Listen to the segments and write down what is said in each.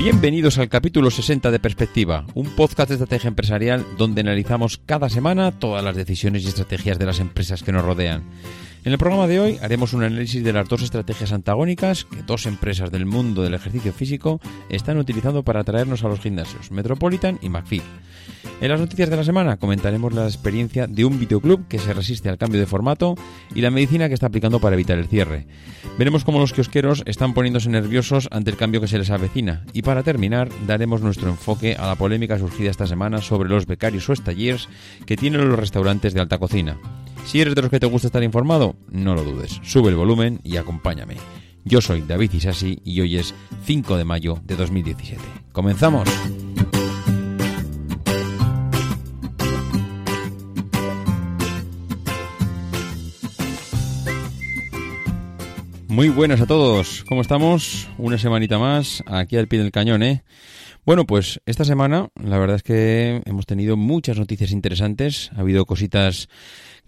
Bienvenidos al capítulo 60 de Perspectiva, un podcast de estrategia empresarial donde analizamos cada semana todas las decisiones y estrategias de las empresas que nos rodean. En el programa de hoy haremos un análisis de las dos estrategias antagónicas que dos empresas del mundo del ejercicio físico están utilizando para atraernos a los gimnasios, Metropolitan y McFit. En las noticias de la semana comentaremos la experiencia de un videoclub que se resiste al cambio de formato y la medicina que está aplicando para evitar el cierre. Veremos cómo los kiosqueros están poniéndose nerviosos ante el cambio que se les avecina y para terminar daremos nuestro enfoque a la polémica surgida esta semana sobre los becarios o estalliers que tienen los restaurantes de alta cocina. Si eres de los que te gusta estar informado, no lo dudes. Sube el volumen y acompáñame. Yo soy David Isasi y hoy es 5 de mayo de 2017. ¡Comenzamos! Muy buenas a todos, ¿cómo estamos? Una semanita más aquí al pie del cañón, ¿eh? Bueno, pues esta semana la verdad es que hemos tenido muchas noticias interesantes, ha habido cositas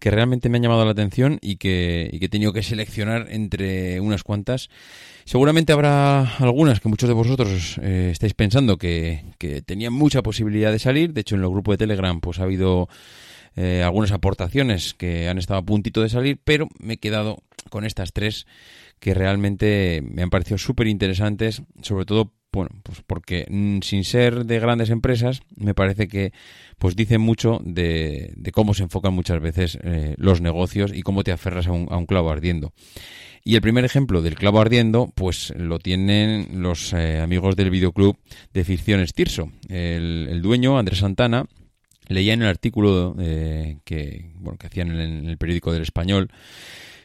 que realmente me han llamado la atención y que, y que he tenido que seleccionar entre unas cuantas. Seguramente habrá algunas que muchos de vosotros eh, estáis pensando que, que, tenían mucha posibilidad de salir. De hecho, en el grupo de Telegram pues ha habido eh, algunas aportaciones que han estado a puntito de salir, pero me he quedado con estas tres que realmente me han parecido súper interesantes, sobre todo bueno, pues porque mm, sin ser de grandes empresas, me parece que pues dice mucho de, cómo se enfocan muchas veces eh, los negocios y cómo te aferras a un, a un, clavo ardiendo. Y el primer ejemplo del clavo ardiendo, pues lo tienen los eh, amigos del videoclub de ficciones Tirso. El, el dueño, Andrés Santana, leía en el artículo eh, que, bueno, que hacían en el periódico del Español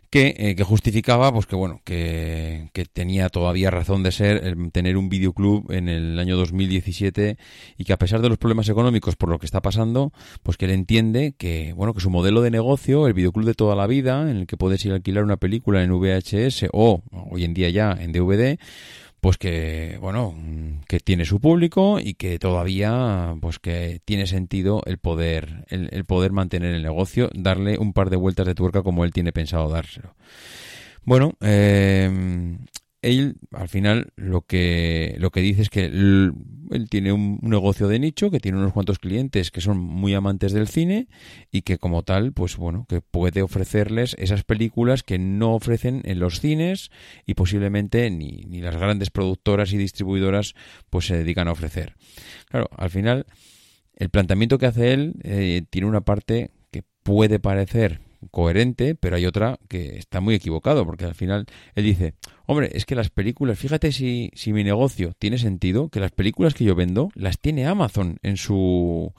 que, eh, que, justificaba pues que bueno que, que, tenía todavía razón de ser tener un videoclub en el año 2017 y que a pesar de los problemas económicos por lo que está pasando pues que él entiende que bueno que su modelo de negocio el videoclub de toda la vida en el que puedes ir a alquilar una película en VHS o hoy en día ya en DVD pues que bueno que tiene su público y que todavía pues que tiene sentido el poder el, poder mantener el negocio darle un par de vueltas de tuerca como él tiene pensado dárselo. Bueno eh, él al final lo que lo que dice es que él, tiene un, negocio de nicho que tiene unos cuantos clientes que son muy amantes del cine y que como tal pues bueno que puede ofrecerles esas películas que no ofrecen en los cines y posiblemente ni, ni las grandes productoras y distribuidoras pues se dedican a ofrecer. Claro al final el planteamiento que hace él eh, tiene una parte que puede parecer coherente, pero hay otra que está muy equivocado, porque al final él dice, hombre, es que las películas, fíjate si, si mi negocio tiene sentido, que las películas que yo vendo las tiene Amazon en su,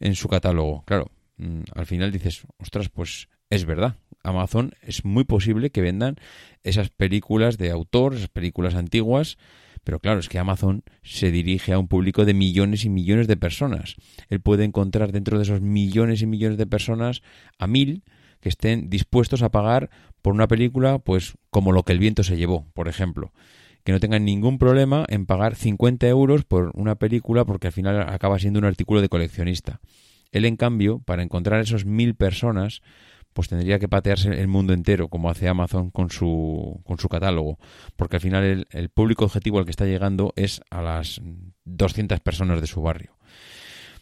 en su catálogo. Claro, mm, al final dices, ostras, pues es verdad. Amazon es muy posible que vendan esas películas de autor, esas películas antiguas, pero claro, es que Amazon se dirige a un público de millones y millones de personas. Él puede encontrar dentro de esos millones y millones de personas a mil que estén dispuestos a pagar por una película, pues como lo que el viento se llevó, por ejemplo. Que no tengan ningún problema en pagar 50 euros por una película porque al final acaba siendo un artículo de coleccionista. Él, en cambio, para encontrar esos mil personas, pues tendría que patearse el mundo entero, como hace Amazon con su, con su catálogo, porque al final el, el público objetivo al que está llegando es a las 200 personas de su barrio.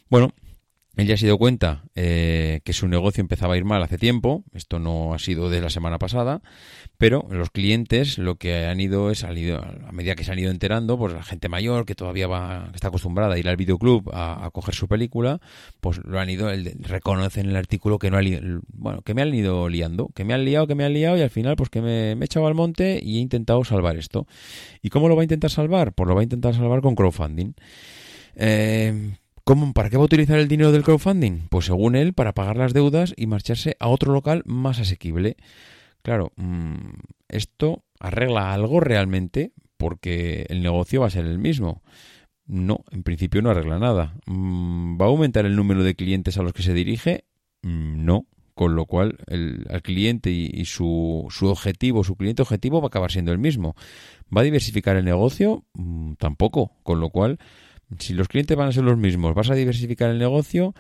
Bueno, él ya se dio cuenta eh, que su negocio empezaba a ir mal hace tiempo, esto no ha sido de la semana pasada, pero los clientes lo que han ido es, salido, a medida que se han ido enterando, pues la gente mayor que todavía va, que está acostumbrada a ir al videoclub a, coger su película, pues lo han ido, el, reconocen en el artículo que no ha, bueno, que me han ido liando, que me han liado, que me han liado y al final pues que me, me he echado al monte y he intentado salvar esto. ¿Y cómo lo va a intentar salvar? Pues lo va a intentar salvar con crowdfunding. Eh, ¿Cómo, ¿Para qué va a utilizar el dinero del crowdfunding? Pues según él, para pagar las deudas y marcharse a otro local más asequible. Claro, mmm, esto arregla algo realmente porque el negocio va a ser el mismo. No, en principio no arregla nada. Mm, ¿Va a aumentar el número de clientes a los que se dirige? Mm, no. Con lo cual, el, cliente y, y su, su, objetivo, su cliente objetivo va a acabar siendo el mismo. ¿Va a diversificar el negocio? Mm, tampoco. Con lo cual, si los clientes van a ser los mismos, vas a diversificar el negocio,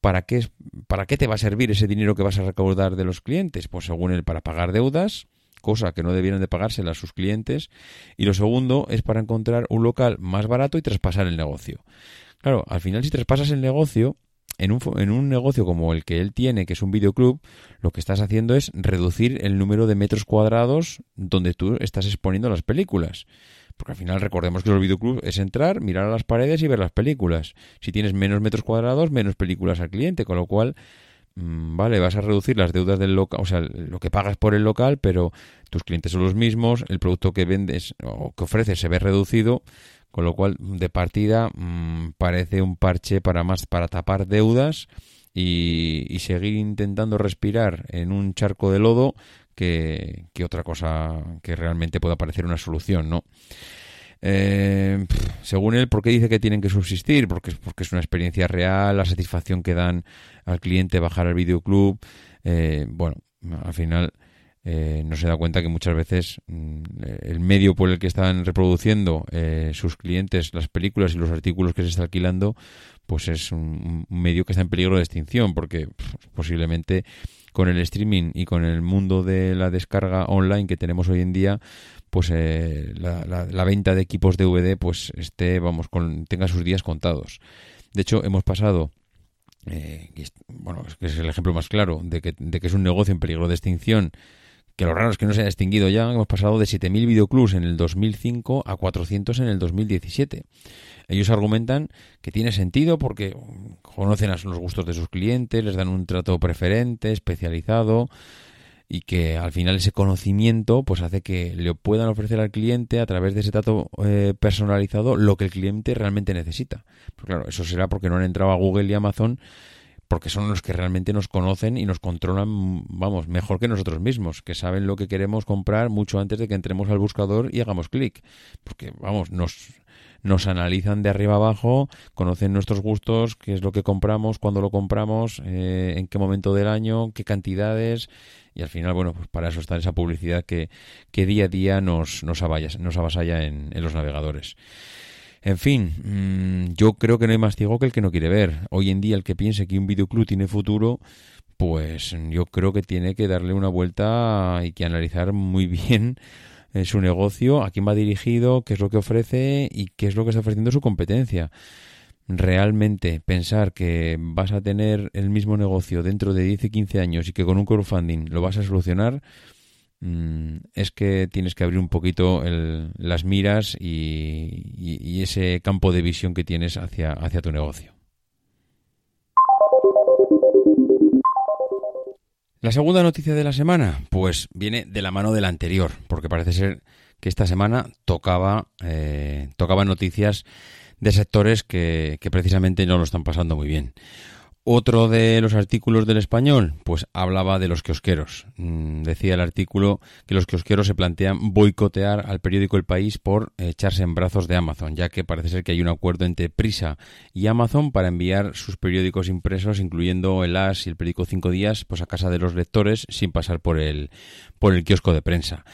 ¿para qué, ¿para qué te va a servir ese dinero que vas a recaudar de los clientes? Pues según él, para pagar deudas, cosa que no debieran de pagársela a sus clientes. Y lo segundo es para encontrar un local más barato y traspasar el negocio. Claro, al final si traspasas el negocio, en un, en un, negocio como el que él tiene, que es un videoclub, lo que estás haciendo es reducir el número de metros cuadrados donde tú estás exponiendo las películas. Porque al final recordemos que los videoclubs es entrar, mirar a las paredes y ver las películas. Si tienes menos metros cuadrados, menos películas al cliente, con lo cual, mmm, vale, vas a reducir las deudas del local, o sea, lo que pagas por el local, pero tus clientes son los mismos, el producto que vendes o que ofreces se ve reducido, con lo cual, de partida, mmm, parece un parche para más, para tapar deudas y seguir intentando respirar en un charco de lodo que, otra cosa que realmente pueda parecer una solución, ¿no? Eh, según él, ¿por qué dice que tienen que subsistir? Porque, porque es una experiencia real, la satisfacción que dan al cliente bajar al videoclub. Eh, bueno, al final eh, no se da cuenta que muchas veces mm, el medio por el que están reproduciendo eh, sus clientes las películas y los artículos que se está alquilando, pues es un, medio que está en peligro de extinción, porque posiblemente con el streaming y con el mundo de la descarga online que tenemos hoy en día, pues eh, la, la, la, venta de equipos DVD pues esté, vamos, con, tenga sus días contados. De hecho, hemos pasado, eh, bueno, es el ejemplo más claro de que, de que es un negocio en peligro de extinción, que lo raro es que no se haya extinguido ya, hemos pasado de 7.000 videoclubs en el 2005 a 400 en el 2017. Ellos argumentan que tiene sentido porque conocen los gustos de sus clientes, les dan un trato preferente, especializado y que al final ese conocimiento pues hace que le puedan ofrecer al cliente a través de ese trato eh, personalizado lo que el cliente realmente necesita. Pero claro, eso será porque no han entrado a Google y Amazon porque son los que realmente nos conocen y nos controlan, vamos, mejor que nosotros mismos, que saben lo que queremos comprar mucho antes de que entremos al buscador y hagamos clic. Porque, vamos, nos, nos analizan de arriba abajo, conocen nuestros gustos, qué es lo que compramos, cuándo lo compramos, eh, en qué momento del año, qué cantidades, y al final, bueno, pues para eso está esa publicidad que, que día a día nos, nos, nos avasalla en, en los navegadores. En fin, mmm, yo creo que no hay más ciego que el que no quiere ver. Hoy en día el que piense que un videoclub tiene futuro, pues yo creo que tiene que darle una vuelta y que analizar muy bien eh, su negocio, a quién va dirigido, qué es lo que ofrece y qué es lo que está ofreciendo su competencia. Realmente pensar que vas a tener el mismo negocio dentro de 10 y 15 años y que con un crowdfunding lo vas a solucionar, Mm, es que tienes que abrir un poquito el, las miras y, ese campo de visión que tienes hacia, tu negocio. La segunda noticia de la semana, pues viene de la mano de la anterior, porque parece ser que esta semana tocaba, eh, tocaba noticias de sectores que precisamente no lo están pasando muy bien. Otro de los artículos del español, pues hablaba de los kiosqueros. Mm, decía el artículo que los kiosqueros se plantean boicotear al periódico El País por echarse en brazos de Amazon, ya que parece ser que hay un acuerdo entre Prisa y Amazon para enviar sus periódicos impresos, incluyendo el As y el periódico Cinco Días, pues a casa de los lectores sin pasar por el, por el kiosco de prensa.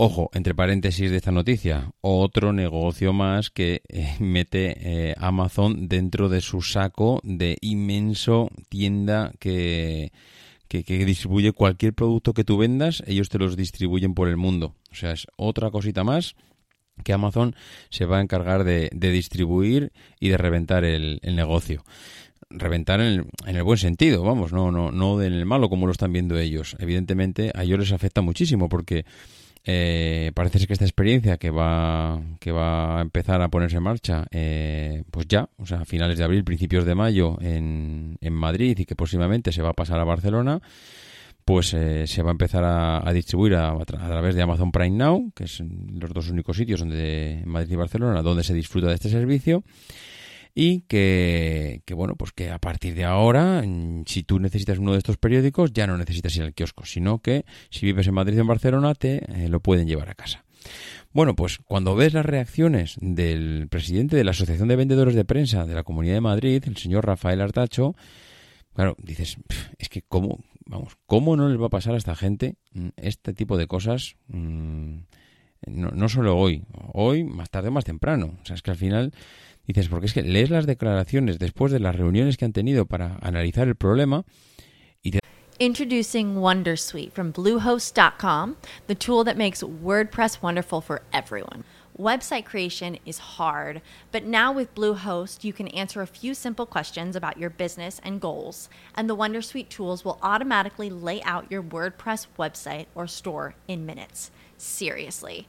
Ojo, entre paréntesis de esta noticia, otro negocio más que eh, mete eh, Amazon dentro de su saco de inmenso tienda que, que, distribuye cualquier producto que tú vendas, ellos te los distribuyen por el mundo. O sea, es otra cosita más que Amazon se va a encargar de, de distribuir y de reventar el, el negocio reventar en el, en el, buen sentido, vamos, no, no, no en el malo como lo están viendo ellos. Evidentemente a ellos les afecta muchísimo porque eh, parece ser que esta experiencia que va, que va a empezar a ponerse en marcha, eh, pues ya, o sea, a finales de abril, principios de mayo en, en Madrid y que próximamente se va a pasar a Barcelona, pues eh, se va a empezar a, distribuir a, a, través de Amazon Prime Now, que son los dos únicos sitios donde Madrid y Barcelona donde se disfruta de este servicio y que, que, bueno, pues que a partir de ahora, si tú necesitas uno de estos periódicos, ya no necesitas ir al kiosco, sino que si vives en Madrid o en Barcelona, te eh, lo pueden llevar a casa. Bueno, pues cuando ves las reacciones del presidente de la Asociación de Vendedores de Prensa de la Comunidad de Madrid, el señor Rafael Artacho, claro, dices, es que cómo, vamos, cómo no les va a pasar a esta gente mm, este tipo de cosas, mmm, no, no solo hoy, hoy, más tarde o más temprano. O sea, es que al final dices, porque es que lees las declaraciones después de las reuniones que han tenido para analizar el problema y te... Introducing Wondersuite from Bluehost.com, the tool that makes WordPress wonderful for everyone. Website creation is hard, but now with Bluehost, you can answer a few simple questions about your business and goals, and the Wondersuite tools will automatically lay out your WordPress website or store in minutes. Seriously.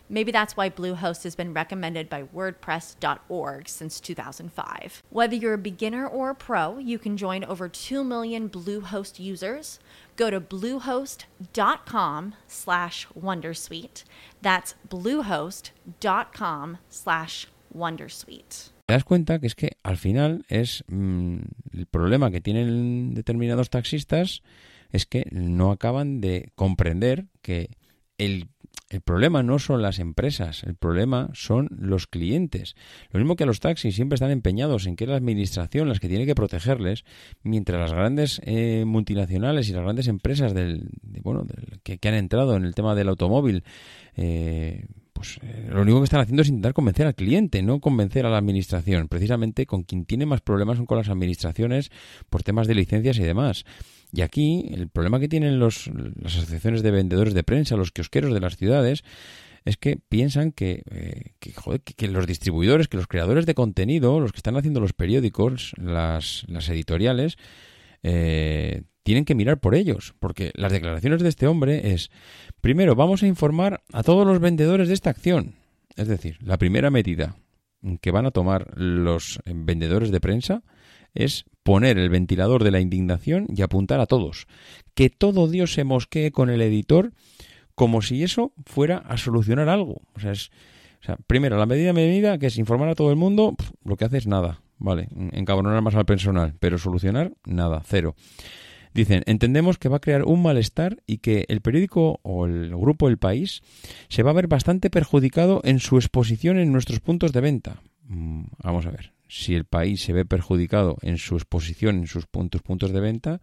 Maybe that's why Bluehost has been recommended by WordPress.org since 2005. Whether you're a beginner or a pro, you can join over 2 million Bluehost users. Go to bluehost.com slash Wondersuite. That's bluehost.com slash Wondersuite. Te das cuenta que es que al final es mmm, el problema que tienen determinados taxistas es que no acaban de comprender que el el problema no son las empresas, el problema son los clientes. Lo mismo que los taxis siempre están empeñados en que es la administración las que tiene que protegerles, mientras las grandes eh, multinacionales y las grandes empresas del, de, bueno, del, que, que, han entrado en el tema del automóvil, eh, pues eh, lo único que están haciendo es intentar convencer al cliente, no convencer a la administración. Precisamente con quien tiene más problemas son con las administraciones por temas de licencias y demás. Y aquí el problema que tienen los, las asociaciones de vendedores de prensa, los kiosqueros de las ciudades, es que piensan que, eh, que, joder, que, los distribuidores, que los creadores de contenido, los que están haciendo los periódicos, las, las editoriales, eh, tienen que mirar por ellos, porque las declaraciones de este hombre es, primero, vamos a informar a todos los vendedores de esta acción. Es decir, la primera medida que van a tomar los vendedores de prensa es poner el ventilador de la indignación y apuntar a todos. Que todo Dios se mosquee con el editor como si eso fuera a solucionar algo. O sea, es, o sea, primero, la medida medida, que es informar a todo el mundo, lo que hace es nada, ¿vale? Encabronar más al personal, pero solucionar nada, cero. Dicen, entendemos que va a crear un malestar y que el periódico o el grupo El País se va a ver bastante perjudicado en su exposición en nuestros puntos de venta. Mm, vamos a ver, si el país se ve perjudicado en su exposición, en sus puntos, de venta,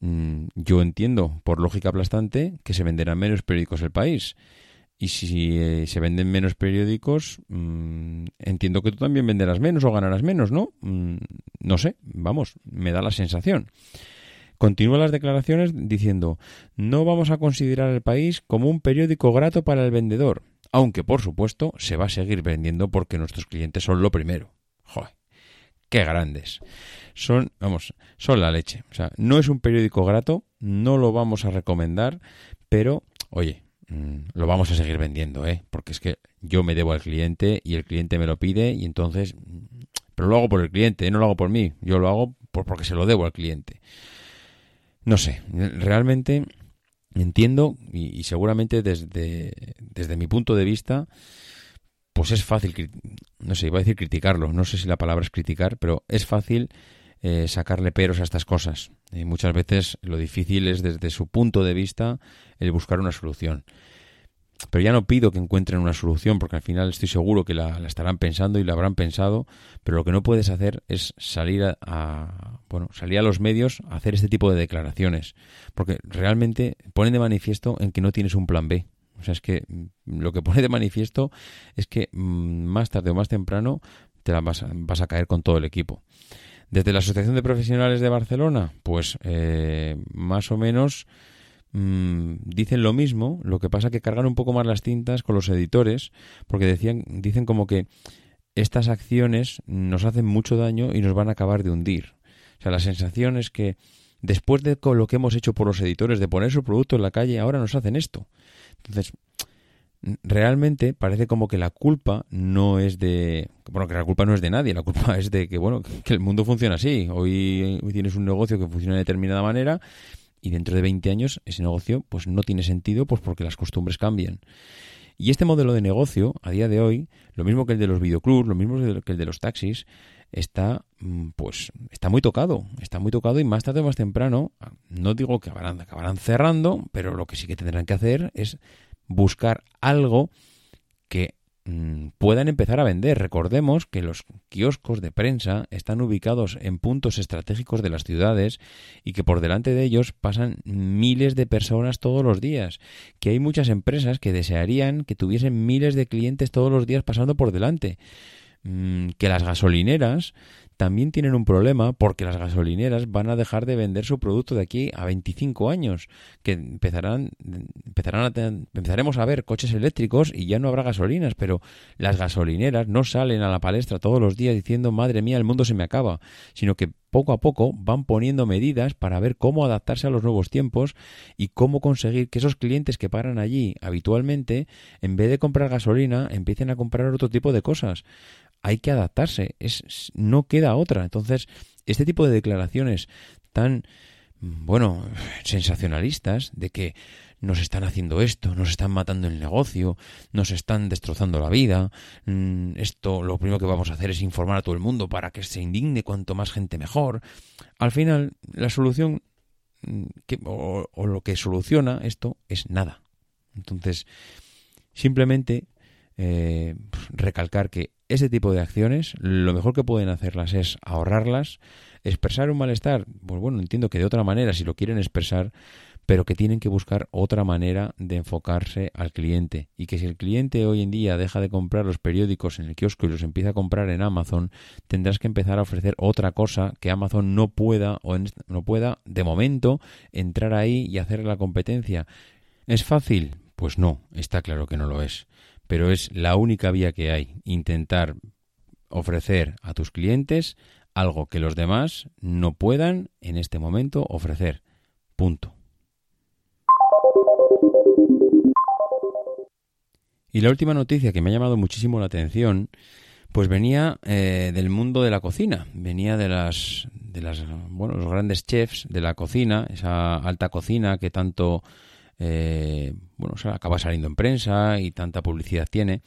mmm, yo entiendo, por lógica aplastante, que se venderán menos periódicos el país. Y si eh, se venden menos periódicos, mmm, entiendo que tú también venderás menos o ganarás menos, ¿no? No sé, vamos, me da la sensación. Continúa las declaraciones diciendo, no vamos a considerar el país como un periódico grato para el vendedor, aunque por supuesto se va a seguir vendiendo porque nuestros clientes son lo primero. Joder, qué grandes. Son, vamos, son la leche. O sea, no es un periódico grato, no lo vamos a recomendar, pero, oye, mmm, lo vamos a seguir vendiendo, ¿eh? Porque es que yo me debo al cliente y el cliente me lo pide y entonces, pero lo hago por el cliente, no lo hago por mí, yo lo hago por, porque se lo debo al cliente. No sé, realmente entiendo y, seguramente desde, desde mi punto de vista, pues es fácil, no sé, iba a decir criticarlo, no sé si la palabra es criticar, pero es fácil eh, sacarle peros a estas cosas. Y muchas veces lo difícil es desde su punto de vista el buscar una solución. Pero ya no pido que encuentren una solución porque al final estoy seguro que la, estarán pensando y la habrán pensado, pero lo que no puedes hacer es salir a, bueno, salir a los medios a hacer este tipo de declaraciones, porque realmente ponen de manifiesto en que no tienes un plan B. O sea, es que mm, lo que pone de manifiesto es que mm, más tarde o más temprano te vas, vas a caer con todo el equipo. Desde la Asociación de Profesionales de Barcelona, pues eh, más o menos Mm, dicen lo mismo, lo que pasa que cargan un poco más las tintas con los editores, porque decían, dicen como que estas acciones nos hacen mucho daño y nos van a acabar de hundir. O sea, la sensación es que después de lo que hemos hecho por los editores, de poner su producto en la calle, ahora nos hacen esto. Entonces, realmente parece como que la culpa no es de bueno que la culpa no es de nadie la culpa es de que bueno que el mundo funciona así hoy, hoy tienes un negocio que funciona de determinada manera y dentro de 20 años ese negocio pues no tiene sentido pues porque las costumbres cambian. Y este modelo de negocio, a día de hoy, lo mismo que el de los videoclubs, lo mismo que el de los taxis, está mm, pues está muy tocado, está muy tocado y más tarde o más temprano, no digo que acabarán, acabarán cerrando, pero lo que sí que tendrán que hacer es buscar algo que puedan empezar a vender. Recordemos que los kioscos de prensa están ubicados en puntos estratégicos de las ciudades y que por delante de ellos pasan miles de personas todos los días, que hay muchas empresas que desearían que tuviesen miles de clientes todos los días pasando por delante mm, que las gasolineras también tienen un problema porque las gasolineras van a dejar de vender su producto de aquí a 25 años, que empezarán, empezarán a empezaremos a ver coches eléctricos y ya no habrá gasolinas, pero las gasolineras no salen a la palestra todos los días diciendo madre mía el mundo se me acaba, sino que poco a poco van poniendo medidas para ver cómo adaptarse a los nuevos tiempos y cómo conseguir que esos clientes que paran allí habitualmente, en vez de comprar gasolina, empiecen a comprar otro tipo de cosas hay que adaptarse, es, no queda otra. Entonces, este tipo de declaraciones tan, bueno, sensacionalistas de que nos están haciendo esto, nos están matando el negocio, nos están destrozando la vida, mm, esto lo primero que vamos a hacer es informar a todo el mundo para que se indigne cuanto más gente mejor. Al final, la solución mm, o, o lo que soluciona esto es nada. Entonces, simplemente eh, recalcar que ese tipo de acciones, lo mejor que pueden hacerlas es ahorrarlas, expresar un malestar, pues bueno, entiendo que de otra manera, si lo quieren expresar, pero que tienen que buscar otra manera de enfocarse al cliente y que si el cliente hoy en día deja de comprar los periódicos en el kiosco y los empieza a comprar en Amazon, tendrás que empezar a ofrecer otra cosa que Amazon no pueda o no pueda de momento entrar ahí y hacer la competencia. ¿Es fácil? Pues no, está claro que no lo es pero es la única vía que hay, intentar ofrecer a tus clientes algo que los demás no puedan en este momento ofrecer. Punto. Y la última noticia que me ha llamado muchísimo la atención, pues venía eh, del mundo de la cocina, venía de las, de las, bueno, los grandes chefs de la cocina, esa alta cocina que tanto eh, bueno, acaba saliendo en prensa y tanta publicidad tiene.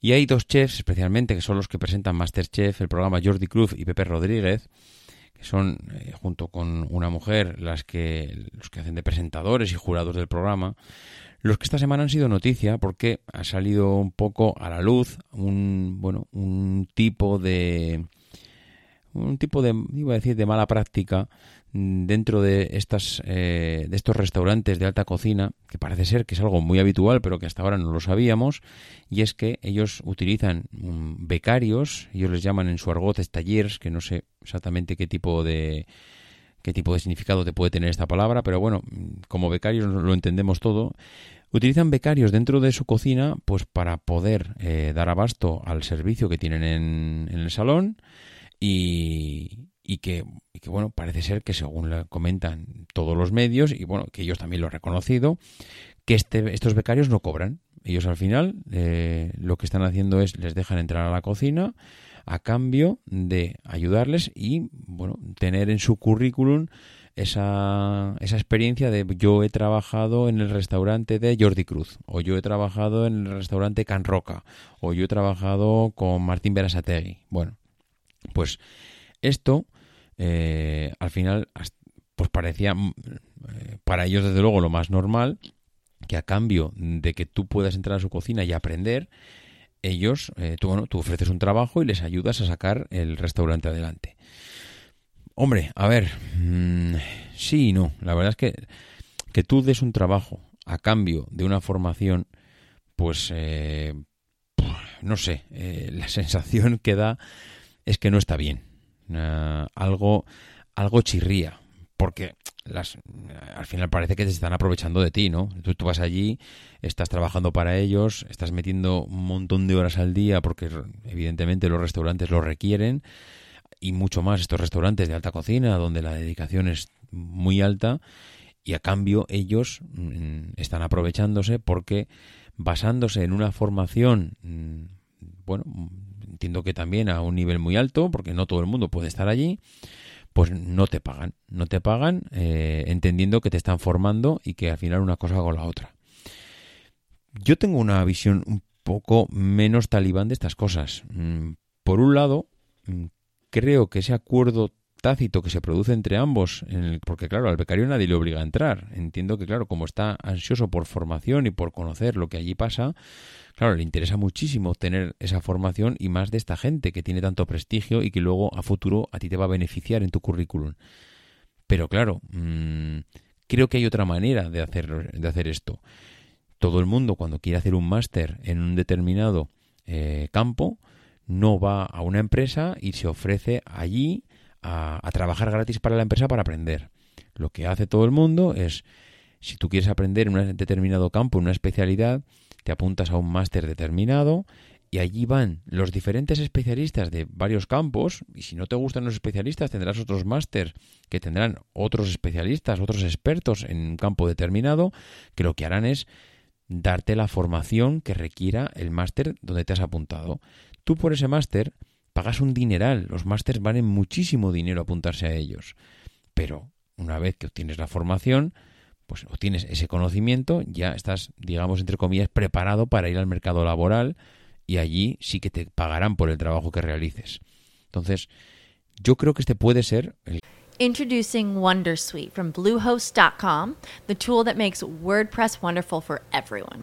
Y hay dos chefs especialmente que son los que presentan Masterchef, el programa Jordi Cruz y Pepe Rodríguez, que son eh, junto con una mujer las que los que hacen de presentadores y jurados del programa, los que esta semana han sido noticia porque ha salido un poco a la luz un bueno, un tipo de un tipo de iba a decir de mala práctica dentro de estas eh, de estos restaurantes de alta cocina que parece ser que es algo muy habitual pero que hasta ahora no lo sabíamos y es que ellos utilizan mm, becarios ellos les llaman en su argot stallers que no sé exactamente qué tipo de qué tipo de significado te puede tener esta palabra pero bueno mm, como becarios lo entendemos todo utilizan becarios dentro de su cocina pues para poder eh, dar abasto al servicio que tienen en, en el salón y, y que, bueno, parece ser que según le comentan todos los medios, y bueno, que ellos también lo han reconocido, que este, estos becarios no cobran. Ellos al final eh, lo que están haciendo es les dejan entrar a la cocina a cambio de ayudarles y bueno, tener en su currículum esa, esa experiencia de yo he trabajado en el restaurante de Jordi Cruz, o yo he trabajado en el restaurante Can Roca, o yo he trabajado con Martín Berasategui. Bueno, pues esto eh, al final pues parecía mm, eh, para ellos desde luego lo más normal que a cambio de que tú puedas entrar a su cocina y aprender, ellos, eh, tú, bueno, tú ofreces un trabajo y les ayudas a sacar el restaurante adelante. Hombre, a ver, mm, sí y no. La verdad es que que tú des un trabajo a cambio de una formación, pues eh, no sé, eh, la sensación que da es que no está bien. Algo, algo chirría, porque las, al final parece que te están aprovechando de ti, ¿no? Tú, tú, vas allí, estás trabajando para ellos, estás metiendo un montón de horas al día porque evidentemente los restaurantes lo requieren y mucho más estos restaurantes de alta cocina donde la dedicación es muy alta y a cambio ellos mm, están aprovechándose porque basándose en una formación, mm, bueno, entiendo que también a un nivel muy alto, porque no todo el mundo puede estar allí, pues no te pagan, no te pagan eh, entendiendo que te están formando y que al final una cosa con la otra. Yo tengo una visión un poco menos talibán de estas cosas. Mm, por un lado, creo que ese acuerdo tácito que se produce entre ambos, porque claro, al becario nadie le obliga a entrar. Entiendo que claro, como está ansioso por formación y por conocer lo que allí pasa, claro, le interesa muchísimo tener esa formación y más de esta gente que tiene tanto prestigio y que luego a futuro a ti te va a beneficiar en tu currículum. Pero claro, mm, creo que hay otra manera de hacer, de hacer esto. Todo el mundo cuando quiere hacer un máster en un determinado eh, campo, no va a una empresa y se ofrece allí a, trabajar gratis para la empresa para aprender. Lo que hace todo el mundo es, si tú quieres aprender en un determinado campo, en una especialidad, te apuntas a un máster determinado y allí van los diferentes especialistas de varios campos y si no te gustan los especialistas tendrás otros máster que tendrán otros especialistas, otros expertos en un campo determinado que lo que harán es darte la formación que requiera el máster donde te has apuntado. Tú por ese máster pagas un dineral, los másters valen muchísimo dinero apuntarse a ellos. Pero una vez que obtienes la formación, pues obtienes ese conocimiento, ya estás, digamos, entre comillas, preparado para ir al mercado laboral y allí sí que te pagarán por el trabajo que realices. Entonces, yo creo que este puede ser el Introducing Wondersuite from Bluehost.com, the tool that makes WordPress wonderful for everyone.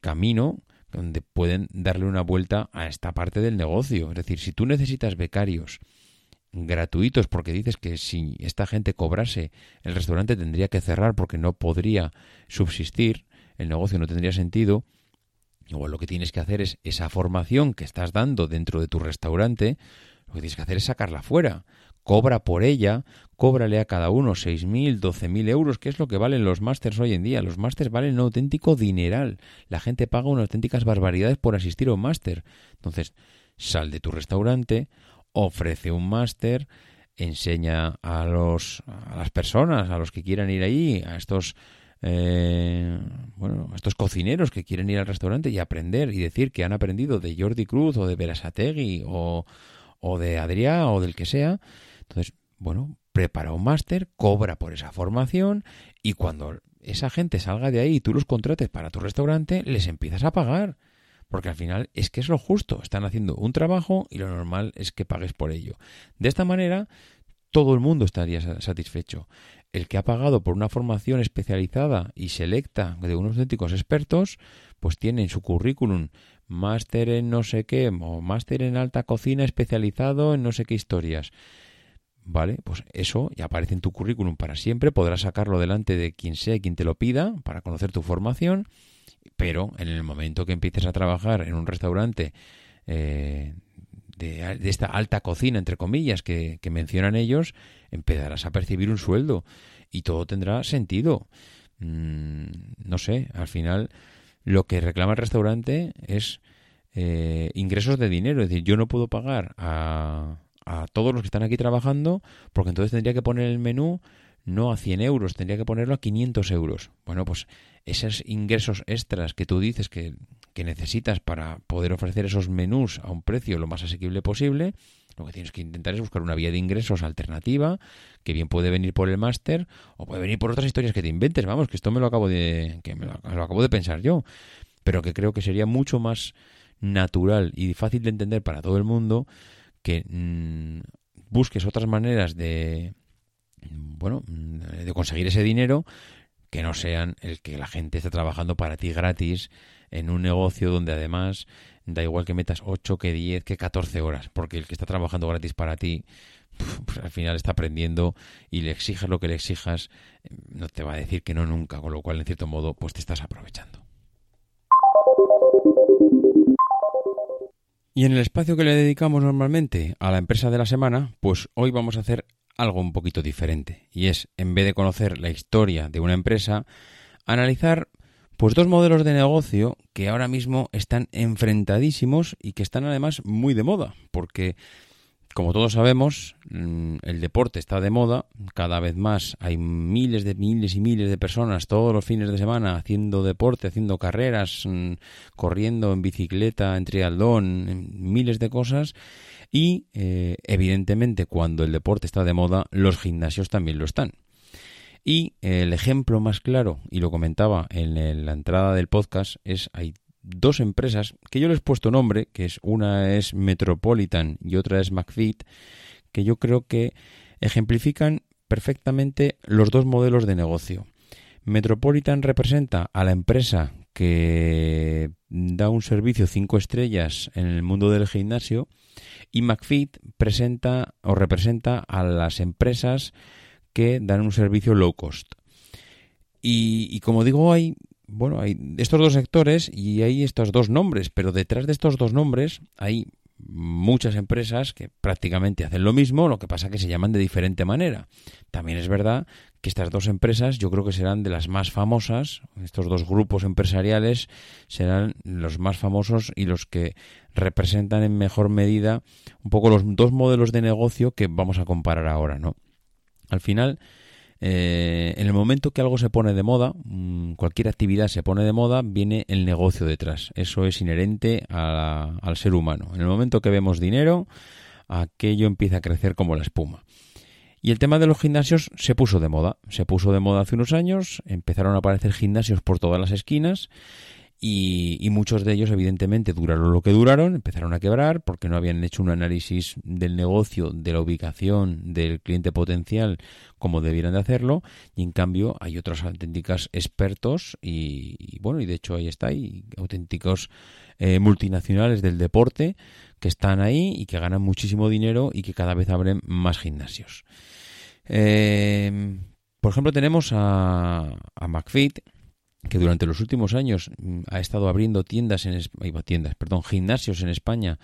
Camino donde pueden darle una vuelta a esta parte del negocio. Es decir, si tú necesitas becarios gratuitos porque dices que si esta gente cobrase el restaurante tendría que cerrar porque no podría subsistir, el negocio no tendría sentido, igual lo que tienes que hacer es esa formación que estás dando dentro de tu restaurante, lo que tienes que hacer es sacarla fuera cobra por ella, cóbrale a cada uno 6.000, 12.000 euros, que es lo que valen los másters hoy en día. Los másters valen un auténtico dineral. La gente paga unas auténticas barbaridades por asistir a un máster. Entonces, sal de tu restaurante, ofrece un máster, enseña a los a las personas, a los que quieran ir ahí, a estos eh, bueno, estos cocineros que quieren ir al restaurante y aprender y decir que han aprendido de Jordi Cruz o de Berasategui o, o de Adrián o del que sea. Entonces, bueno, prepara un máster, cobra por esa formación y cuando esa gente salga de ahí y tú los contrates para tu restaurante, les empiezas a pagar. Porque al final es que es lo justo. Están haciendo un trabajo y lo normal es que pagues por ello. De esta manera, todo el mundo estaría satisfecho. El que ha pagado por una formación especializada y selecta de unos auténticos expertos, pues tiene en su currículum máster en no sé qué, o máster en alta cocina especializado en no sé qué historias. ¿Vale? Pues eso ya aparece en tu currículum para siempre, podrás sacarlo delante de quien sea, quien te lo pida, para conocer tu formación, pero en el momento que empieces a trabajar en un restaurante eh, de, esta alta cocina, entre comillas, que, mencionan ellos, empezarás a percibir un sueldo y todo tendrá sentido. Mm, no sé, al final lo que reclama el restaurante es eh, ingresos de dinero, es decir, yo no puedo pagar a a todos los que están aquí trabajando, porque entonces tendría que poner el menú no a 100 euros, tendría que ponerlo a 500 euros. Bueno, pues esos ingresos extras que tú dices que, que necesitas para poder ofrecer esos menús a un precio lo más asequible posible, lo que tienes que intentar es buscar una vía de ingresos alternativa, que bien puede venir por el máster o puede venir por otras historias que te inventes, vamos, que esto me lo acabo de que me lo, lo acabo de pensar yo, pero que creo que sería mucho más natural y fácil de entender para todo el mundo que mm, busques otras maneras de bueno de conseguir ese dinero que no sean el que la gente esté trabajando para ti gratis en un negocio donde además da igual que metas 8, que 10, que 14 horas, porque el que está trabajando gratis para ti, pues al final está aprendiendo y le exijas lo que le exijas, no te va a decir que no nunca, con lo cual en cierto modo pues te estás aprovechando. Y en el espacio que le dedicamos normalmente a la empresa de la semana, pues hoy vamos a hacer algo un poquito diferente. Y es, en vez de conocer la historia de una empresa, analizar pues dos modelos de negocio que ahora mismo están enfrentadísimos y que están además muy de moda, porque como todos sabemos, mm, el deporte está de moda, cada vez más hay miles de miles y miles de personas todos los fines de semana haciendo deporte, haciendo carreras, mm, corriendo en bicicleta, en triatlón, miles de cosas y eh, evidentemente cuando el deporte está de moda, los gimnasios también lo están. Y el ejemplo más claro, y lo comentaba en la entrada del podcast, es hay dos empresas que yo les he puesto nombre, que es una es Metropolitan y otra es McFit, que yo creo que ejemplifican perfectamente los dos modelos de negocio. Metropolitan representa a la empresa que da un servicio cinco estrellas en el mundo del gimnasio y McFit presenta o representa a las empresas que dan un servicio low cost. Y, y como digo, hay bueno, hay estos dos sectores y hay estos dos nombres, pero detrás de estos dos nombres hay muchas empresas que prácticamente hacen lo mismo, lo que pasa que se llaman de diferente manera. También es verdad que estas dos empresas yo creo que serán de las más famosas, estos dos grupos empresariales serán los más famosos y los que representan en mejor medida un poco los dos modelos de negocio que vamos a comparar ahora, ¿no? Al final, eh, en el momento que algo se pone de moda, mm, cualquier actividad se pone de moda, viene el negocio detrás. Eso es inherente al ser humano. En el momento que vemos dinero, aquello empieza a crecer como la espuma. Y el tema de los gimnasios se puso de moda. Se puso de moda hace unos años, empezaron a aparecer gimnasios por todas las esquinas y, muchos de ellos evidentemente duraron lo que duraron, empezaron a quebrar porque no habían hecho un análisis del negocio, de la ubicación del cliente potencial como debieran de hacerlo y en cambio hay otros auténticos expertos y, bueno y de hecho ahí está hay auténticos eh, multinacionales del deporte que están ahí y que ganan muchísimo dinero y que cada vez abren más gimnasios. Eh, por ejemplo tenemos a, a McFit que durante los últimos años mm, ha estado abriendo tiendas en tiendas, perdón, gimnasios en España,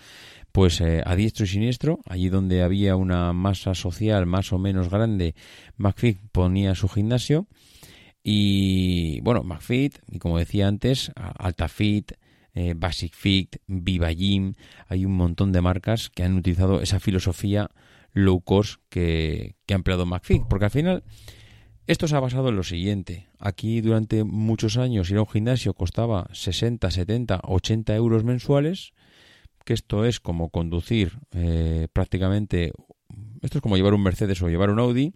pues eh, a diestro y siniestro, allí donde había una masa social más o menos grande, McFit ponía su gimnasio. Y bueno, McFit y como decía antes, AltaFit, eh, Basic Fit, Viva Gym, hay un montón de marcas que han utilizado esa filosofía low cost que, que ha empleado McFit, porque al final esto se ha basado en lo siguiente. Aquí durante muchos años ir a un gimnasio costaba 60, 70, 80 euros mensuales, que esto es como conducir eh, prácticamente, esto es como llevar un Mercedes o llevar un Audi,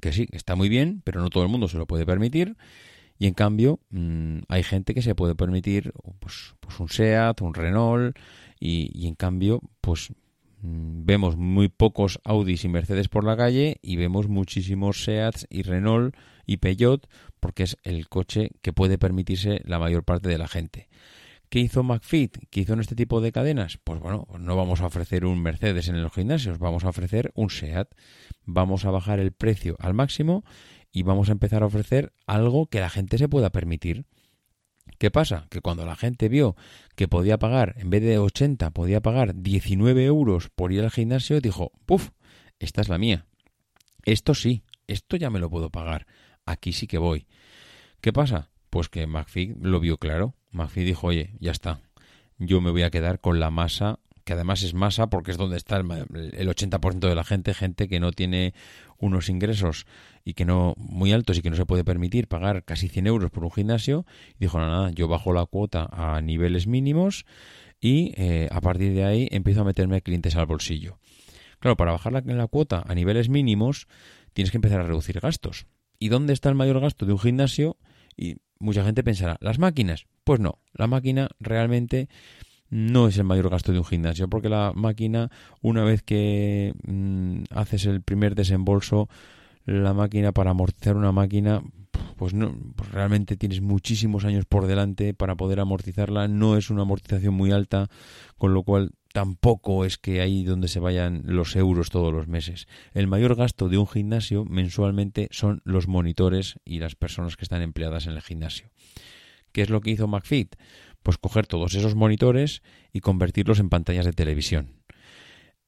que sí, está muy bien, pero no todo el mundo se lo puede permitir. Y en cambio, mm, hay gente que se puede permitir pues, pues un SEAT, un Renault, y, y en cambio, pues vemos muy pocos Audis y Mercedes por la calle y vemos muchísimos Seats y Renault y Peugeot porque es el coche que puede permitirse la mayor parte de la gente. ¿Qué hizo McFit? ¿Qué hizo en este tipo de cadenas? Pues bueno, no vamos a ofrecer un Mercedes en los gimnasios, vamos a ofrecer un SEAT. Vamos a bajar el precio al máximo y vamos a empezar a ofrecer algo que la gente se pueda permitir. ¿Qué pasa? Que cuando la gente vio que podía pagar, en vez de 80, podía pagar 19 euros por ir al gimnasio, dijo, ¡puf! Esta es la mía. Esto sí, esto ya me lo puedo pagar. Aquí sí que voy. ¿Qué pasa? Pues que McPhee lo vio claro. McPhee dijo, oye, ya está. Yo me voy a quedar con la masa que además es masa porque es donde está el, 80% de la gente, gente que no tiene unos ingresos y que no muy altos y que no se puede permitir pagar casi 100 euros por un gimnasio. Y dijo, nada, yo bajo la cuota a niveles mínimos y eh, a partir de ahí empiezo a meterme clientes al bolsillo. Claro, para bajar la, la cuota a niveles mínimos tienes que empezar a reducir gastos. ¿Y dónde está el mayor gasto de un gimnasio? Y mucha gente pensará, ¿las máquinas? Pues no, la máquina realmente no es el mayor gasto de un gimnasio, porque la máquina, una vez que mm, haces el primer desembolso, la máquina para amortizar una máquina, pues no, pues realmente tienes muchísimos años por delante para poder amortizarla, no es una amortización muy alta, con lo cual tampoco es que ahí donde se vayan los euros todos los meses. El mayor gasto de un gimnasio mensualmente son los monitores y las personas que están empleadas en el gimnasio. ¿Qué es lo que hizo McFit? Pues coger todos esos monitores y convertirlos en pantallas de televisión.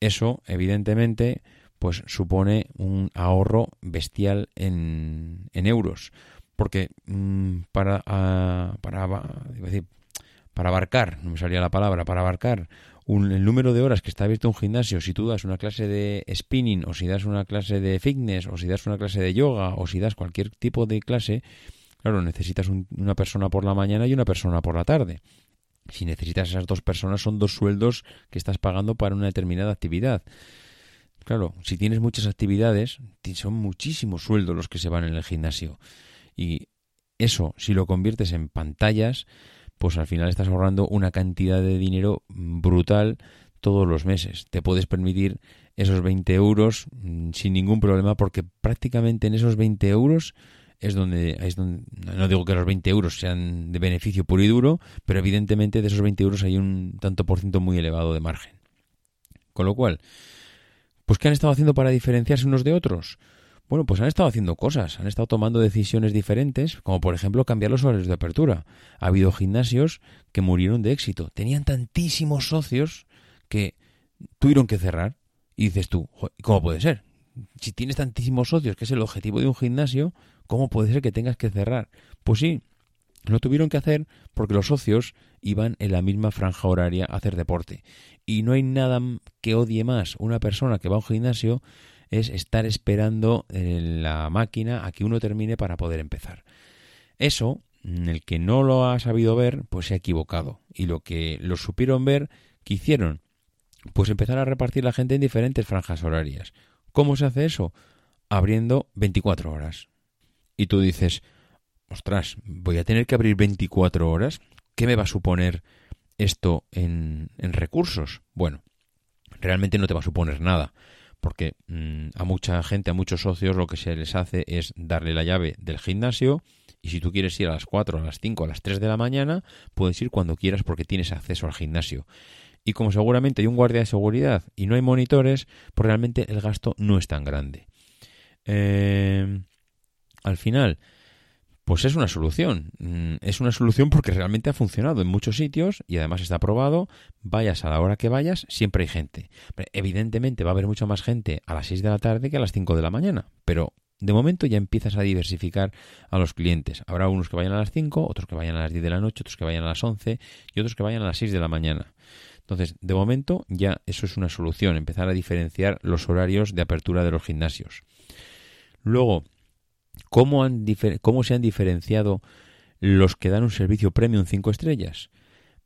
Eso, evidentemente, pues supone un ahorro bestial en, en euros. Porque mm, para, uh, para, para abarcar, no me salía la palabra, para abarcar un, el número de horas que está abierto un gimnasio, si tú das una clase de spinning o si das una clase de fitness o si das una clase de yoga o si das cualquier tipo de clase, Claro, necesitas una persona por la mañana y una persona por la tarde. Si necesitas esas dos personas, son dos sueldos que estás pagando para una determinada actividad. Claro, si tienes muchas actividades, son muchísimos sueldos los que se van en el gimnasio. Y eso, si lo conviertes en pantallas, pues al final estás ahorrando una cantidad de dinero brutal todos los meses. Te puedes permitir esos 20 euros mm, sin ningún problema porque prácticamente en esos 20 euros es donde, es donde, no digo que los 20 euros sean de beneficio puro y duro, pero evidentemente de esos 20 euros hay un tanto por ciento muy elevado de margen. Con lo cual, pues ¿qué han estado haciendo para diferenciarse unos de otros? Bueno, pues han estado haciendo cosas, han estado tomando decisiones diferentes, como por ejemplo cambiar los horarios de apertura. Ha habido gimnasios que murieron de éxito, tenían tantísimos socios que tuvieron que cerrar. Y dices tú, ¿cómo puede ser? Si tienes tantísimos socios, que es el objetivo de un gimnasio, ¿Cómo puede ser que tengas que cerrar? Pues sí, lo tuvieron que hacer porque los socios iban en la misma franja horaria a hacer deporte. Y no hay nada que odie más una persona que va a un gimnasio es estar esperando en la máquina a que uno termine para poder empezar. Eso, el que no lo ha sabido ver, pues se ha equivocado. Y lo que lo supieron ver, ¿qué hicieron? Pues empezar a repartir la gente en diferentes franjas horarias. ¿Cómo se hace eso? Abriendo 24 horas y tú dices, ostras, voy a tener que abrir 24 horas, ¿qué me va a suponer esto en, recursos? Bueno, realmente no te va a suponer nada, porque mm, a mucha gente, a muchos socios, lo que se les hace es darle la llave del gimnasio y si tú quieres ir a las 4, a las 5, a las 3 de la mañana, puedes ir cuando quieras porque tienes acceso al gimnasio. Y como seguramente hay un guardia de seguridad y no hay monitores, pues realmente el gasto no es tan grande. Eh, al final, Pues es una solución. Mm, es una solución porque realmente ha funcionado en muchos sitios y además está probado. Vayas a la hora que vayas, siempre hay gente. Evidentemente va a haber mucha más gente a las 6 de la tarde que a las 5 de la mañana, pero de momento ya empiezas a diversificar a los clientes. Habrá unos que vayan a las 5, otros que vayan a las 10 de la noche, otros que vayan a las 11 y otros que vayan a las 6 de la mañana. Entonces, de momento ya eso es una solución, empezar a diferenciar los horarios de apertura de los gimnasios. Luego, ¿cómo, se han diferenciado los que dan un servicio premium 5 estrellas?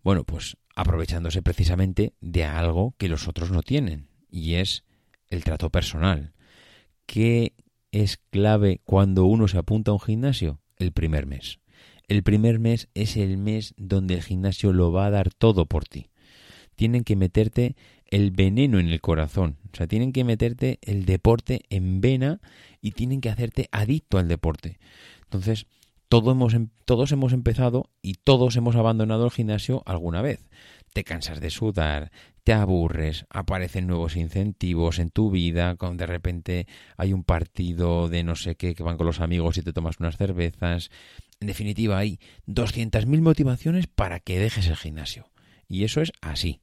Bueno, pues aprovechándose precisamente de algo que los otros no tienen, y es el trato personal. ¿Qué es clave cuando uno se apunta a un gimnasio? El primer mes. El primer mes es el mes donde el gimnasio lo va a dar todo por ti tienen que meterte el veneno en el corazón. O sea, tienen que meterte el deporte en vena y tienen que hacerte adicto al deporte. Entonces, todos hemos, em, todos hemos empezado y todos hemos abandonado el gimnasio alguna vez. Te cansas de sudar, te aburres, aparecen nuevos incentivos en tu vida, de repente hay un partido de no sé qué que van con los amigos y te tomas unas cervezas. En definitiva, hay 200.000 motivaciones para que dejes el gimnasio. Y eso es así.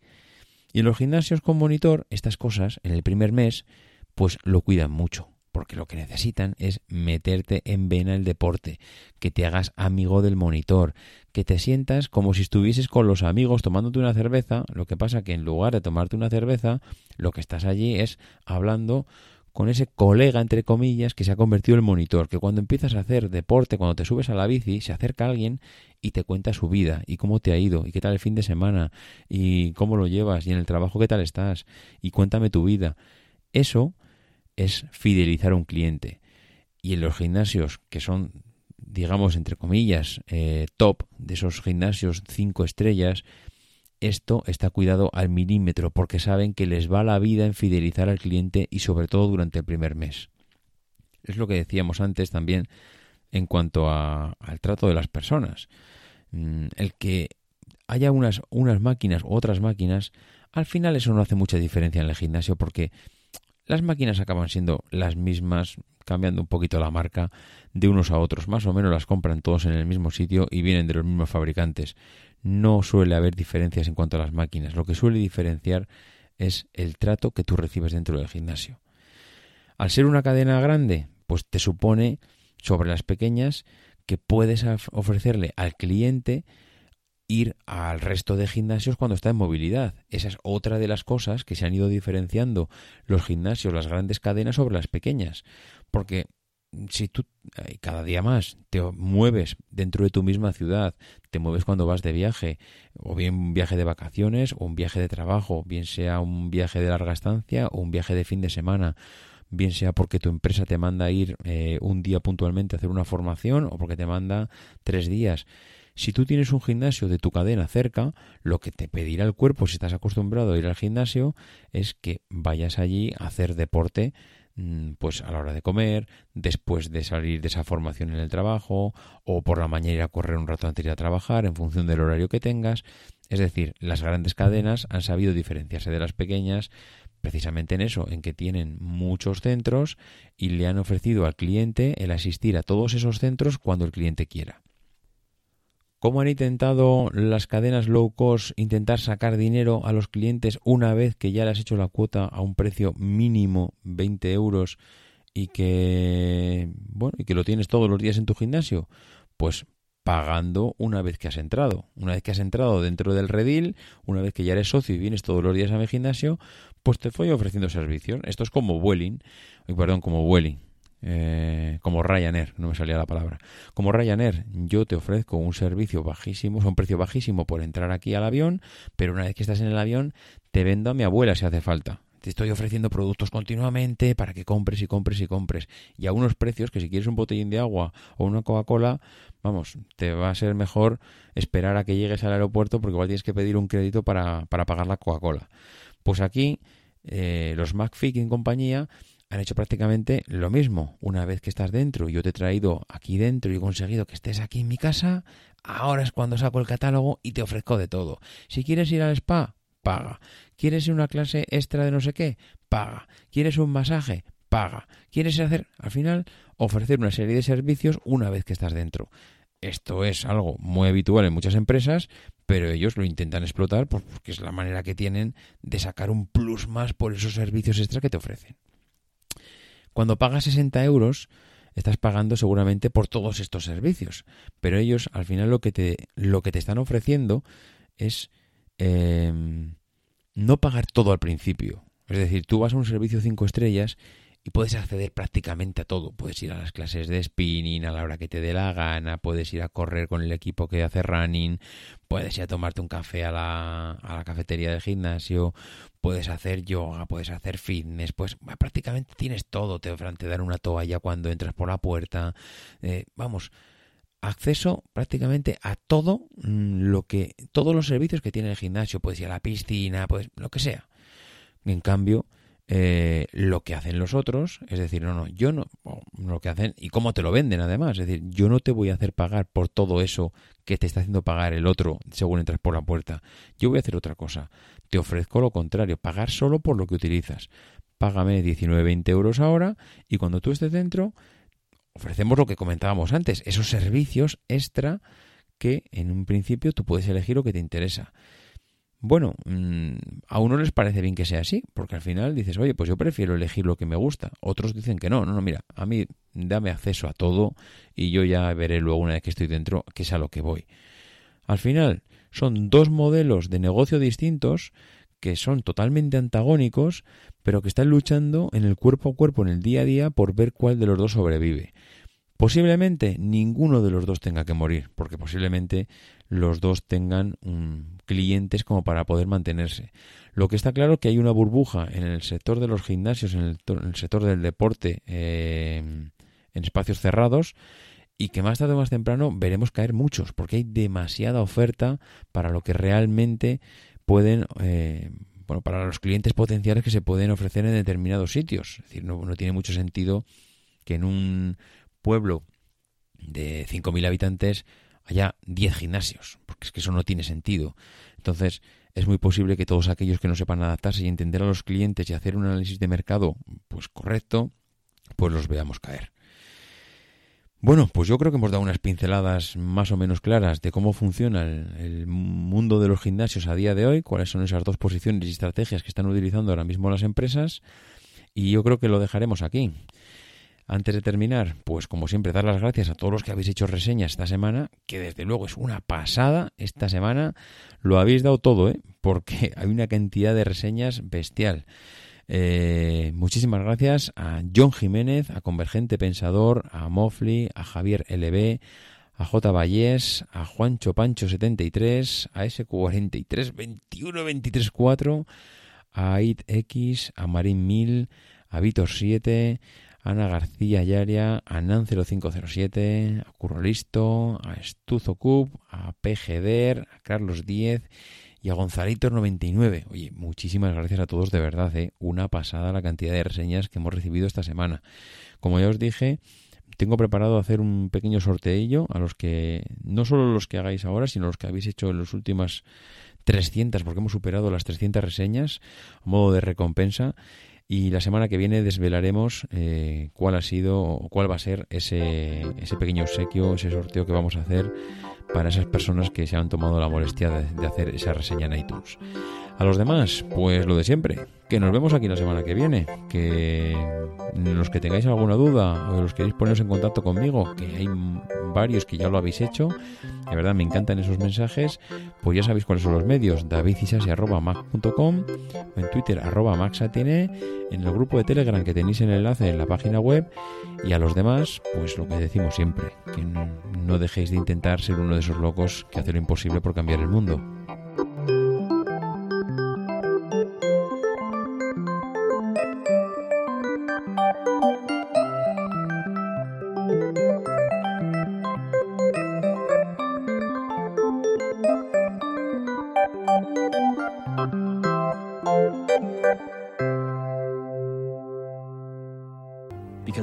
Y en los gimnasios con monitor, estas cosas, en el primer mes, pues lo cuidan mucho, porque lo que necesitan es meterte en vena el deporte, que te hagas amigo del monitor, que te sientas como si estuvieses con los amigos tomándote una cerveza, lo que pasa que en lugar de tomarte una cerveza, lo que estás allí es hablando con ese colega, entre comillas, que se ha convertido en monitor, que cuando empiezas a hacer deporte, cuando te subes a la bici, se acerca alguien y te cuenta su vida y cómo te ha ido y qué tal el fin de semana y cómo lo llevas y en el trabajo qué tal estás y cuéntame tu vida. Eso es fidelizar a un cliente. Y en los gimnasios que son, digamos, entre comillas, eh, top, de esos gimnasios cinco estrellas, esto está cuidado al milímetro porque saben que les va la vida en fidelizar al cliente y sobre todo durante el primer mes. Es lo que decíamos antes también en cuanto al trato de las personas. Mm, el que haya unas, unas máquinas u otras máquinas, al final eso no hace mucha diferencia en el gimnasio porque las máquinas acaban siendo las mismas, cambiando un poquito la marca de unos a otros. Más o menos las compran todos en el mismo sitio y vienen de los mismos fabricantes no suele haber diferencias en cuanto a las máquinas. Lo que suele diferenciar es el trato que tú recibes dentro del gimnasio. Al ser una cadena grande, pues te supone sobre las pequeñas que puedes ofrecerle al cliente ir al resto de gimnasios cuando está en movilidad. Esa es otra de las cosas que se han ido diferenciando los gimnasios, las grandes cadenas sobre las pequeñas. Porque si tú eh, cada día más te mueves dentro de tu misma ciudad, te mueves cuando vas de viaje, o bien un viaje de vacaciones, o un viaje de trabajo, bien sea un viaje de larga estancia o un viaje de fin de semana, bien sea porque tu empresa te manda a ir eh, un día puntualmente a hacer una formación o porque te manda tres días. Si tú tienes un gimnasio de tu cadena cerca, lo que te pedirá el cuerpo, si estás acostumbrado a ir al gimnasio, es que vayas allí a hacer deporte Mm, pues a la hora de comer, después de salir de esa formación en el trabajo, o por la mañana ir a correr un rato antes de ir a trabajar, en función del horario que tengas. Es decir, las grandes cadenas han sabido diferenciarse de las pequeñas precisamente en eso, en que tienen muchos centros y le han ofrecido al cliente el asistir a todos esos centros cuando el cliente quiera. ¿Cómo han intentado las cadenas low cost intentar sacar dinero a los clientes una vez que ya le has hecho la cuota a un precio mínimo 20 euros y que bueno y que lo tienes todos los días en tu gimnasio? Pues pagando una vez que has entrado. Una vez que has entrado dentro del redil, una vez que ya eres socio y vienes todos los días a mi gimnasio, pues te voy ofreciendo servicios. Esto es como Vueling, perdón, como Vueling eh, como Ryanair, no me salía la palabra. Como Ryanair, yo te ofrezco un servicio bajísimo, un precio bajísimo por entrar aquí al avión, pero una vez que estás en el avión, te vendo a mi abuela si hace falta. Te estoy ofreciendo productos continuamente para que compres y compres y compres. Y a unos precios que si quieres un botellín de agua o una Coca-Cola, vamos, te va a ser mejor esperar a que llegues al aeropuerto porque igual tienes que pedir un crédito para, para pagar la Coca-Cola. Pues aquí, eh, los McFick en compañía han hecho prácticamente lo mismo. Una vez que estás dentro, yo te he traído aquí dentro y he conseguido que estés aquí en mi casa, ahora es cuando saco el catálogo y te ofrezco de todo. Si quieres ir al spa, paga. ¿Quieres ir a una clase extra de no sé qué? Paga. ¿Quieres un masaje? paga. Quieres hacer, al final, ofrecer una serie de servicios una vez que estás dentro. Esto es algo muy habitual en muchas empresas, pero ellos lo intentan explotar porque es la manera que tienen de sacar un plus más por esos servicios extra que te ofrecen. Cuando pagas 60 euros, estás pagando seguramente por todos estos servicios, pero ellos al final lo que te, lo que te están ofreciendo es em, no pagar todo al principio. Es decir, tú vas a un servicio 5 estrellas y puedes acceder prácticamente a todo. Puedes ir a las clases de spinning a la hora que te dé la gana, puedes ir a correr con el equipo que hace running, puedes ir a tomarte un café a la, a la cafetería del gimnasio, puedes hacer yoga, puedes hacer fitness, pues prácticamente tienes todo. Te, te dan una toalla cuando entras por la puerta. Eh, vamos, acceso prácticamente a todo mm, lo que todos los servicios que tiene el gimnasio puedes ir a la piscina pues lo que sea en cambio eh, lo que hacen los otros, es decir, no, no, yo no, lo que hacen y cómo te lo venden además, es decir, yo no te voy a hacer pagar por todo eso que te está haciendo pagar el otro según entras por la puerta, yo voy a hacer otra cosa, te ofrezco lo contrario, pagar solo por lo que utilizas, págame 19, 20 euros ahora y cuando tú estés dentro, ofrecemos lo que comentábamos antes, esos servicios extra que en un principio tú puedes elegir lo que te interesa. Bueno, mm, a uno les parece bien que sea así, porque al final dices, oye, pues yo prefiero elegir lo que me gusta. Otros dicen que no, no, no, mira, a mí dame acceso a todo y yo ya veré luego una vez que estoy dentro que es a lo que voy. Al final, son dos modelos de negocio distintos que son totalmente antagónicos, pero que están luchando en el cuerpo a cuerpo en el día a día por ver cuál de los dos sobrevive. Posiblemente ninguno de los dos tenga que morir, porque posiblemente los dos tengan clientes como para poder mantenerse. Lo que está claro es que hay una burbuja en el sector de los gimnasios, en el, sector del deporte, eh, en espacios cerrados, y que más tarde o más temprano veremos caer muchos, porque hay demasiada oferta para lo que realmente pueden, eh, bueno, para los clientes potenciales que se pueden ofrecer en determinados sitios. Es decir, no, no tiene mucho sentido que en un pueblo de 5.000 habitantes haya 10 gimnasios, porque es que eso no tiene sentido. Entonces, es muy posible que todos aquellos que no sepan adaptarse y entender a los clientes y hacer un análisis de mercado pues correcto, pues los veamos caer. Bueno, pues yo creo que hemos dado unas pinceladas más o menos claras de cómo funciona el, el, mundo de los gimnasios a día de hoy, cuáles son esas dos posiciones y estrategias que están utilizando ahora mismo las empresas, y yo creo que lo dejaremos aquí. Antes de terminar, pues como siempre, dar las gracias a todos los que habéis hecho reseñas esta semana, que desde luego es una pasada. Esta semana lo habéis dado todo, ¿eh? porque hay una cantidad de reseñas bestial. Eh, muchísimas gracias a John Jiménez, a Convergente Pensador, a Mofli, a Javier LB, a J. Vallés, a Juancho Pancho 73, a S43 21 23 4, a ItX, a Marín Mil, a Vitor 7, Ana García Yaria, a Nan0507, a Curro Listo, a Estuzo Cub, a PGDer, a Carlos 10 y a Gonzalitos99. Oye, muchísimas gracias a todos de verdad, ¿eh? una pasada la cantidad de reseñas que hemos recibido esta semana. Como ya os dije, tengo preparado hacer un pequeño sorteillo a los que, no solo los que hagáis ahora, sino los que habéis hecho en las últimas 300, porque hemos superado las 300 reseñas a modo de recompensa y la semana que viene desvelaremos eh, cuál ha sido o cuál va a ser ese, ese pequeño obsequio, ese sorteo que vamos a hacer para esas personas que se han tomado la molestia de, hacer esa reseña en iTunes. A los demás, pues lo de siempre, que nos vemos aquí la semana que viene, que los que tengáis alguna duda o los queréis poneros en contacto conmigo, que hay varios que ya lo habéis hecho, de verdad me encantan esos mensajes, pues ya sabéis cuáles son los medios, davidisasi.mac.com, en Twitter arroba maxatine, en el grupo de Telegram que tenéis el enlace en la página web y a los demás, pues lo que decimos siempre, que no, no dejéis de intentar ser uno de esos locos que hace lo imposible por cambiar el mundo.